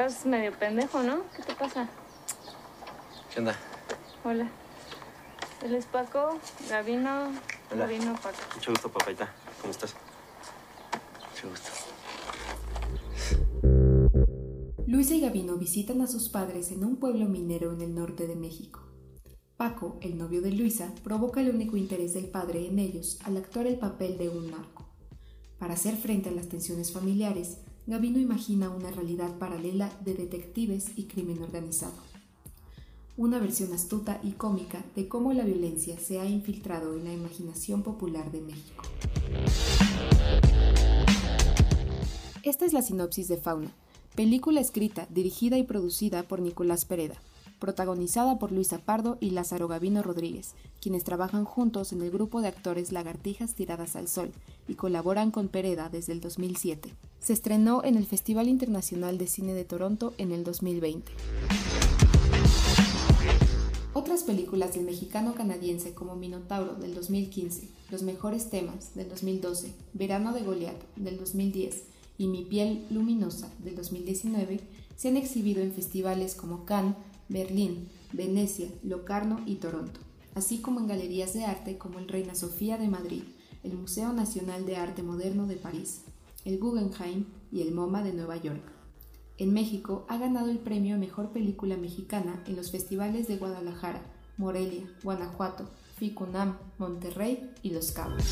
Estás medio pendejo, ¿no? ¿Qué te pasa? ¿Qué onda? Hola. Él es Paco, Gabino, Hola. Gabino, Paco. Mucho gusto, papayita. ¿Cómo estás? Mucho gusto. Luisa y Gabino visitan a sus padres en un pueblo minero en el norte de México. Paco, el novio de Luisa, provoca el único interés del padre en ellos al actuar el papel de un narco. Para hacer frente a las tensiones familiares, Gabino imagina una realidad paralela de detectives y crimen organizado. Una versión astuta y cómica de cómo la violencia se ha infiltrado en la imaginación popular de México. Esta es la sinopsis de Fauna, película escrita, dirigida y producida por Nicolás Pereda, protagonizada por Luisa Pardo y Lázaro Gavino Rodríguez, quienes trabajan juntos en el grupo de actores Lagartijas Tiradas al Sol y colaboran con Pereda desde el 2007. Se estrenó en el Festival Internacional de Cine de Toronto en el 2020. Otras películas del mexicano canadiense como Minotauro del 2015, Los mejores temas del 2012, Verano de Goliat del 2010 y Mi piel luminosa del 2019 se han exhibido en festivales como Cannes, Berlín, Venecia, Locarno y Toronto, así como en galerías de arte como el Reina Sofía de Madrid, el Museo Nacional de Arte Moderno de París, el Guggenheim y el MoMA de Nueva York. En México ha ganado el premio a Mejor Película Mexicana en los festivales de Guadalajara, Morelia, Guanajuato, Ficunam, Monterrey y Los Cabos.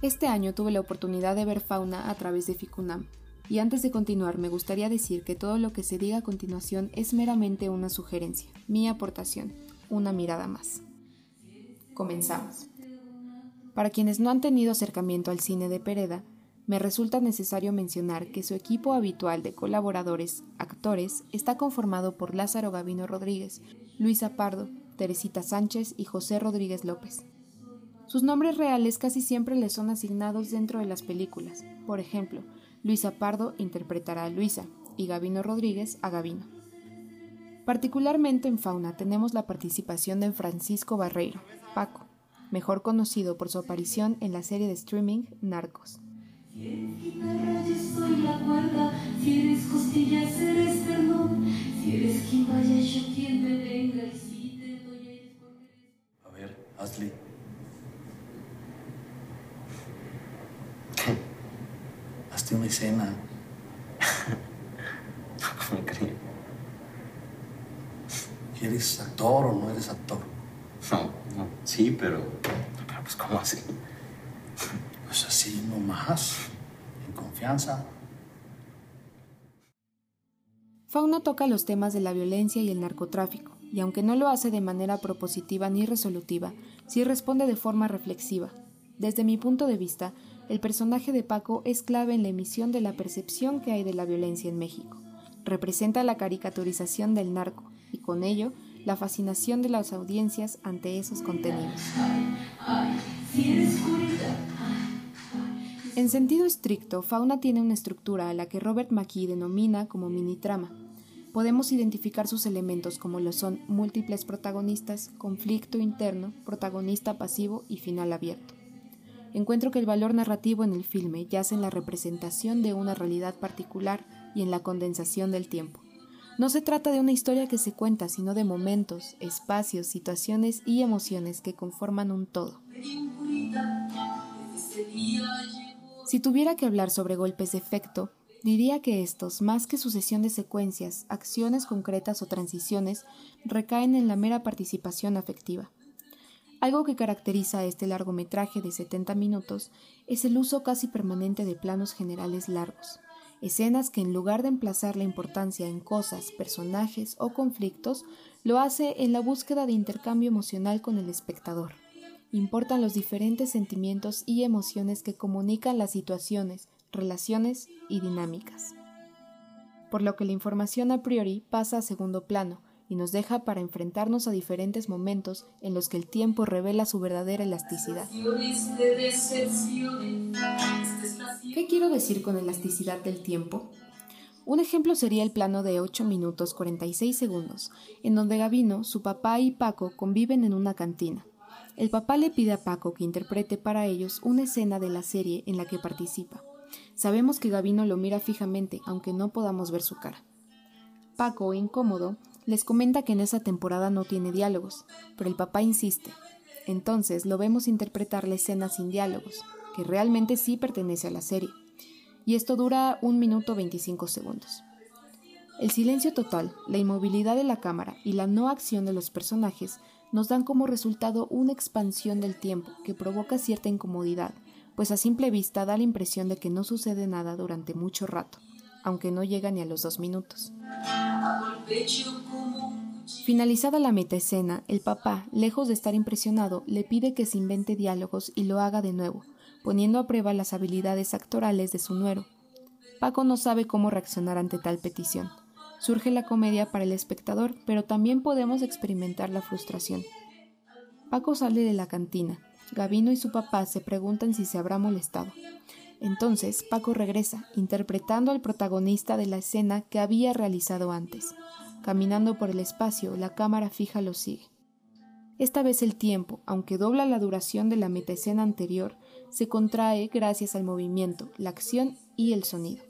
Este año tuve la oportunidad de ver fauna a través de Ficunam, y antes de continuar me gustaría decir que todo lo que se diga a continuación es meramente una sugerencia, mi aportación, una mirada más. Comenzamos. Para quienes no han tenido acercamiento al cine de Pereda, me resulta necesario mencionar que su equipo habitual de colaboradores, actores, está conformado por Lázaro Gavino Rodríguez, Luisa Pardo, Teresita Sánchez y José Rodríguez López. Sus nombres reales casi siempre les son asignados dentro de las películas. Por ejemplo, Luisa Pardo interpretará a Luisa y Gavino Rodríguez a Gavino. Particularmente en Fauna tenemos la participación de Francisco Barreiro, Paco, mejor conocido por su aparición en la serie de streaming Narcos. A ver, una escena. ¿Cómo crees? ¿Eres actor o no eres actor? No, no, sí, pero. Pero, pues, ¿cómo así? Pues así nomás, en confianza. Fauna toca los temas de la violencia y el narcotráfico, y aunque no lo hace de manera propositiva ni resolutiva, sí responde de forma reflexiva. Desde mi punto de vista, el personaje de Paco es clave en la emisión de la percepción que hay de la violencia en México. Representa la caricaturización del narco y con ello la fascinación de las audiencias ante esos contenidos. En sentido estricto, Fauna tiene una estructura a la que Robert McKee denomina como mini-trama. Podemos identificar sus elementos como lo son múltiples protagonistas, conflicto interno, protagonista pasivo y final abierto. Encuentro que el valor narrativo en el filme yace en la representación de una realidad particular y en la condensación del tiempo. No se trata de una historia que se cuenta, sino de momentos, espacios, situaciones y emociones que conforman un todo. Si tuviera que hablar sobre golpes de efecto, diría que estos, más que sucesión de secuencias, acciones concretas o transiciones, recaen en la mera participación afectiva. Algo que caracteriza a este largometraje de 70 minutos es el uso casi permanente de planos generales largos, escenas que en lugar de emplazar la importancia en cosas, personajes o conflictos, lo hace en la búsqueda de intercambio emocional con el espectador. Importan los diferentes sentimientos y emociones que comunican las situaciones, relaciones y dinámicas. Por lo que la información a priori pasa a segundo plano, y nos deja para enfrentarnos a diferentes momentos en los que el tiempo revela su verdadera elasticidad. ¿Qué quiero decir con elasticidad del tiempo? Un ejemplo sería el plano de 8 minutos 46 segundos, en donde Gavino, su papá y Paco conviven en una cantina. El papá le pide a Paco que interprete para ellos una escena de la serie en la que participa. Sabemos que Gavino lo mira fijamente, aunque no podamos ver su cara. Paco, incómodo, les comenta que en esa temporada no tiene diálogos, pero el papá insiste. Entonces lo vemos interpretar la escena sin diálogos, que realmente sí pertenece a la serie. Y esto dura un minuto 25 segundos. El silencio total, la inmovilidad de la cámara y la no acción de los personajes nos dan como resultado una expansión del tiempo que provoca cierta incomodidad, pues a simple vista da la impresión de que no sucede nada durante mucho rato, aunque no llega ni a los dos minutos. Finalizada la metaescena, el papá, lejos de estar impresionado, le pide que se invente diálogos y lo haga de nuevo, poniendo a prueba las habilidades actorales de su nuero. Paco no sabe cómo reaccionar ante tal petición. Surge la comedia para el espectador, pero también podemos experimentar la frustración. Paco sale de la cantina. Gavino y su papá se preguntan si se habrá molestado. Entonces Paco regresa, interpretando al protagonista de la escena que había realizado antes. Caminando por el espacio, la cámara fija lo sigue. Esta vez el tiempo, aunque dobla la duración de la metaescena anterior, se contrae gracias al movimiento, la acción y el sonido.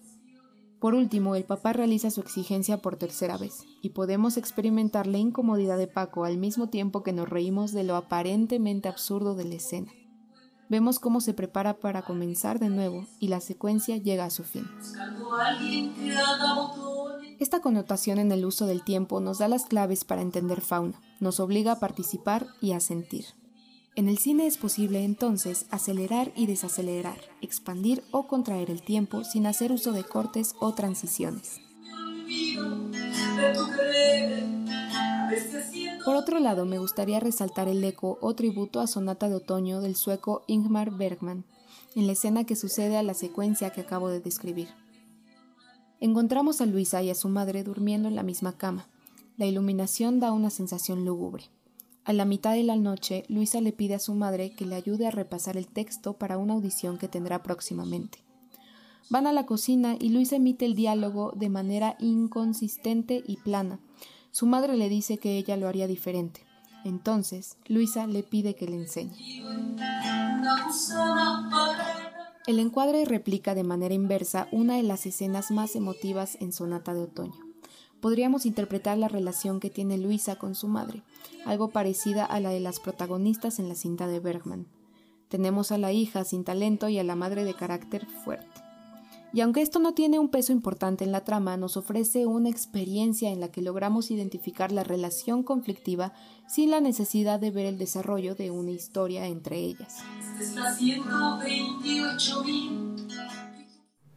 Por último, el papá realiza su exigencia por tercera vez, y podemos experimentar la incomodidad de Paco al mismo tiempo que nos reímos de lo aparentemente absurdo de la escena. Vemos cómo se prepara para comenzar de nuevo y la secuencia llega a su fin. Esta connotación en el uso del tiempo nos da las claves para entender fauna, nos obliga a participar y a sentir. En el cine es posible entonces acelerar y desacelerar, expandir o contraer el tiempo sin hacer uso de cortes o transiciones. Por otro lado, me gustaría resaltar el eco o tributo a Sonata de Otoño del sueco Ingmar Bergman, en la escena que sucede a la secuencia que acabo de describir. Encontramos a Luisa y a su madre durmiendo en la misma cama. La iluminación da una sensación lúgubre. A la mitad de la noche, Luisa le pide a su madre que le ayude a repasar el texto para una audición que tendrá próximamente. Van a la cocina y Luisa emite el diálogo de manera inconsistente y plana. Su madre le dice que ella lo haría diferente. Entonces, Luisa le pide que le enseñe. El encuadre replica de manera inversa una de las escenas más emotivas en Sonata de Otoño podríamos interpretar la relación que tiene Luisa con su madre, algo parecida a la de las protagonistas en la cinta de Bergman. Tenemos a la hija sin talento y a la madre de carácter fuerte. Y aunque esto no tiene un peso importante en la trama, nos ofrece una experiencia en la que logramos identificar la relación conflictiva sin la necesidad de ver el desarrollo de una historia entre ellas.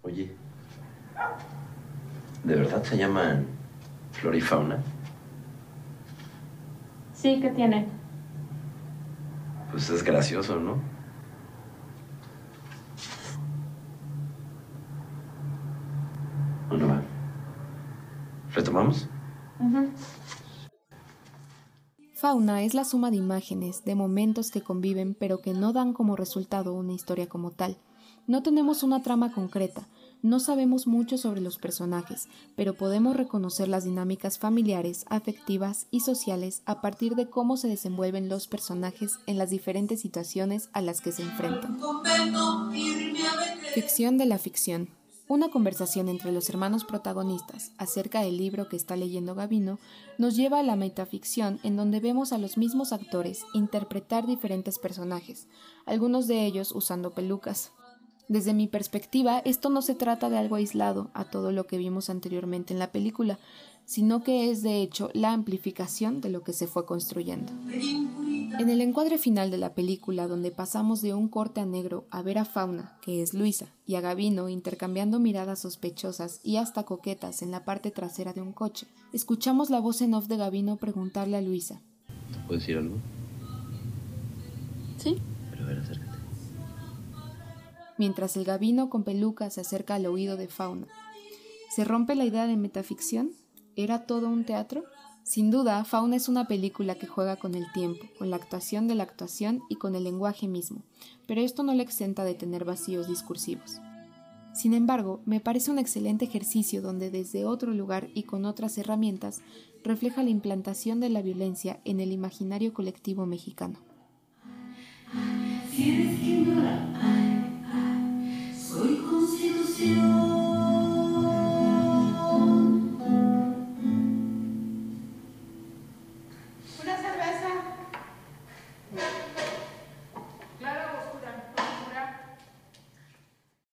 Oye, ¿de verdad se llaman flora y fauna? Sí, ¿qué tiene? Pues es gracioso, ¿no? Va. ¿Retomamos? Fauna es la suma de imágenes, de momentos que conviven pero que no dan como resultado una historia como tal. No tenemos una trama concreta, no sabemos mucho sobre los personajes, pero podemos reconocer las dinámicas familiares, afectivas y sociales a partir de cómo se desenvuelven los personajes en las diferentes situaciones a las que se enfrentan. Ficción de la ficción. Una conversación entre los hermanos protagonistas acerca del libro que está leyendo Gavino nos lleva a la metaficción en donde vemos a los mismos actores interpretar diferentes personajes, algunos de ellos usando pelucas, desde mi perspectiva, esto no se trata de algo aislado a todo lo que vimos anteriormente en la película, sino que es de hecho la amplificación de lo que se fue construyendo. En el encuadre final de la película, donde pasamos de un corte a negro a ver a Fauna, que es Luisa, y a Gavino intercambiando miradas sospechosas y hasta coquetas en la parte trasera de un coche, escuchamos la voz en off de Gavino preguntarle a Luisa. ¿Te puedo decir algo? Sí. Pero a ver, acércate mientras el gabino con peluca se acerca al oído de Fauna. ¿Se rompe la idea de metaficción? ¿Era todo un teatro? Sin duda, Fauna es una película que juega con el tiempo, con la actuación de la actuación y con el lenguaje mismo, pero esto no le exenta de tener vacíos discursivos. Sin embargo, me parece un excelente ejercicio donde desde otro lugar y con otras herramientas refleja la implantación de la violencia en el imaginario colectivo mexicano.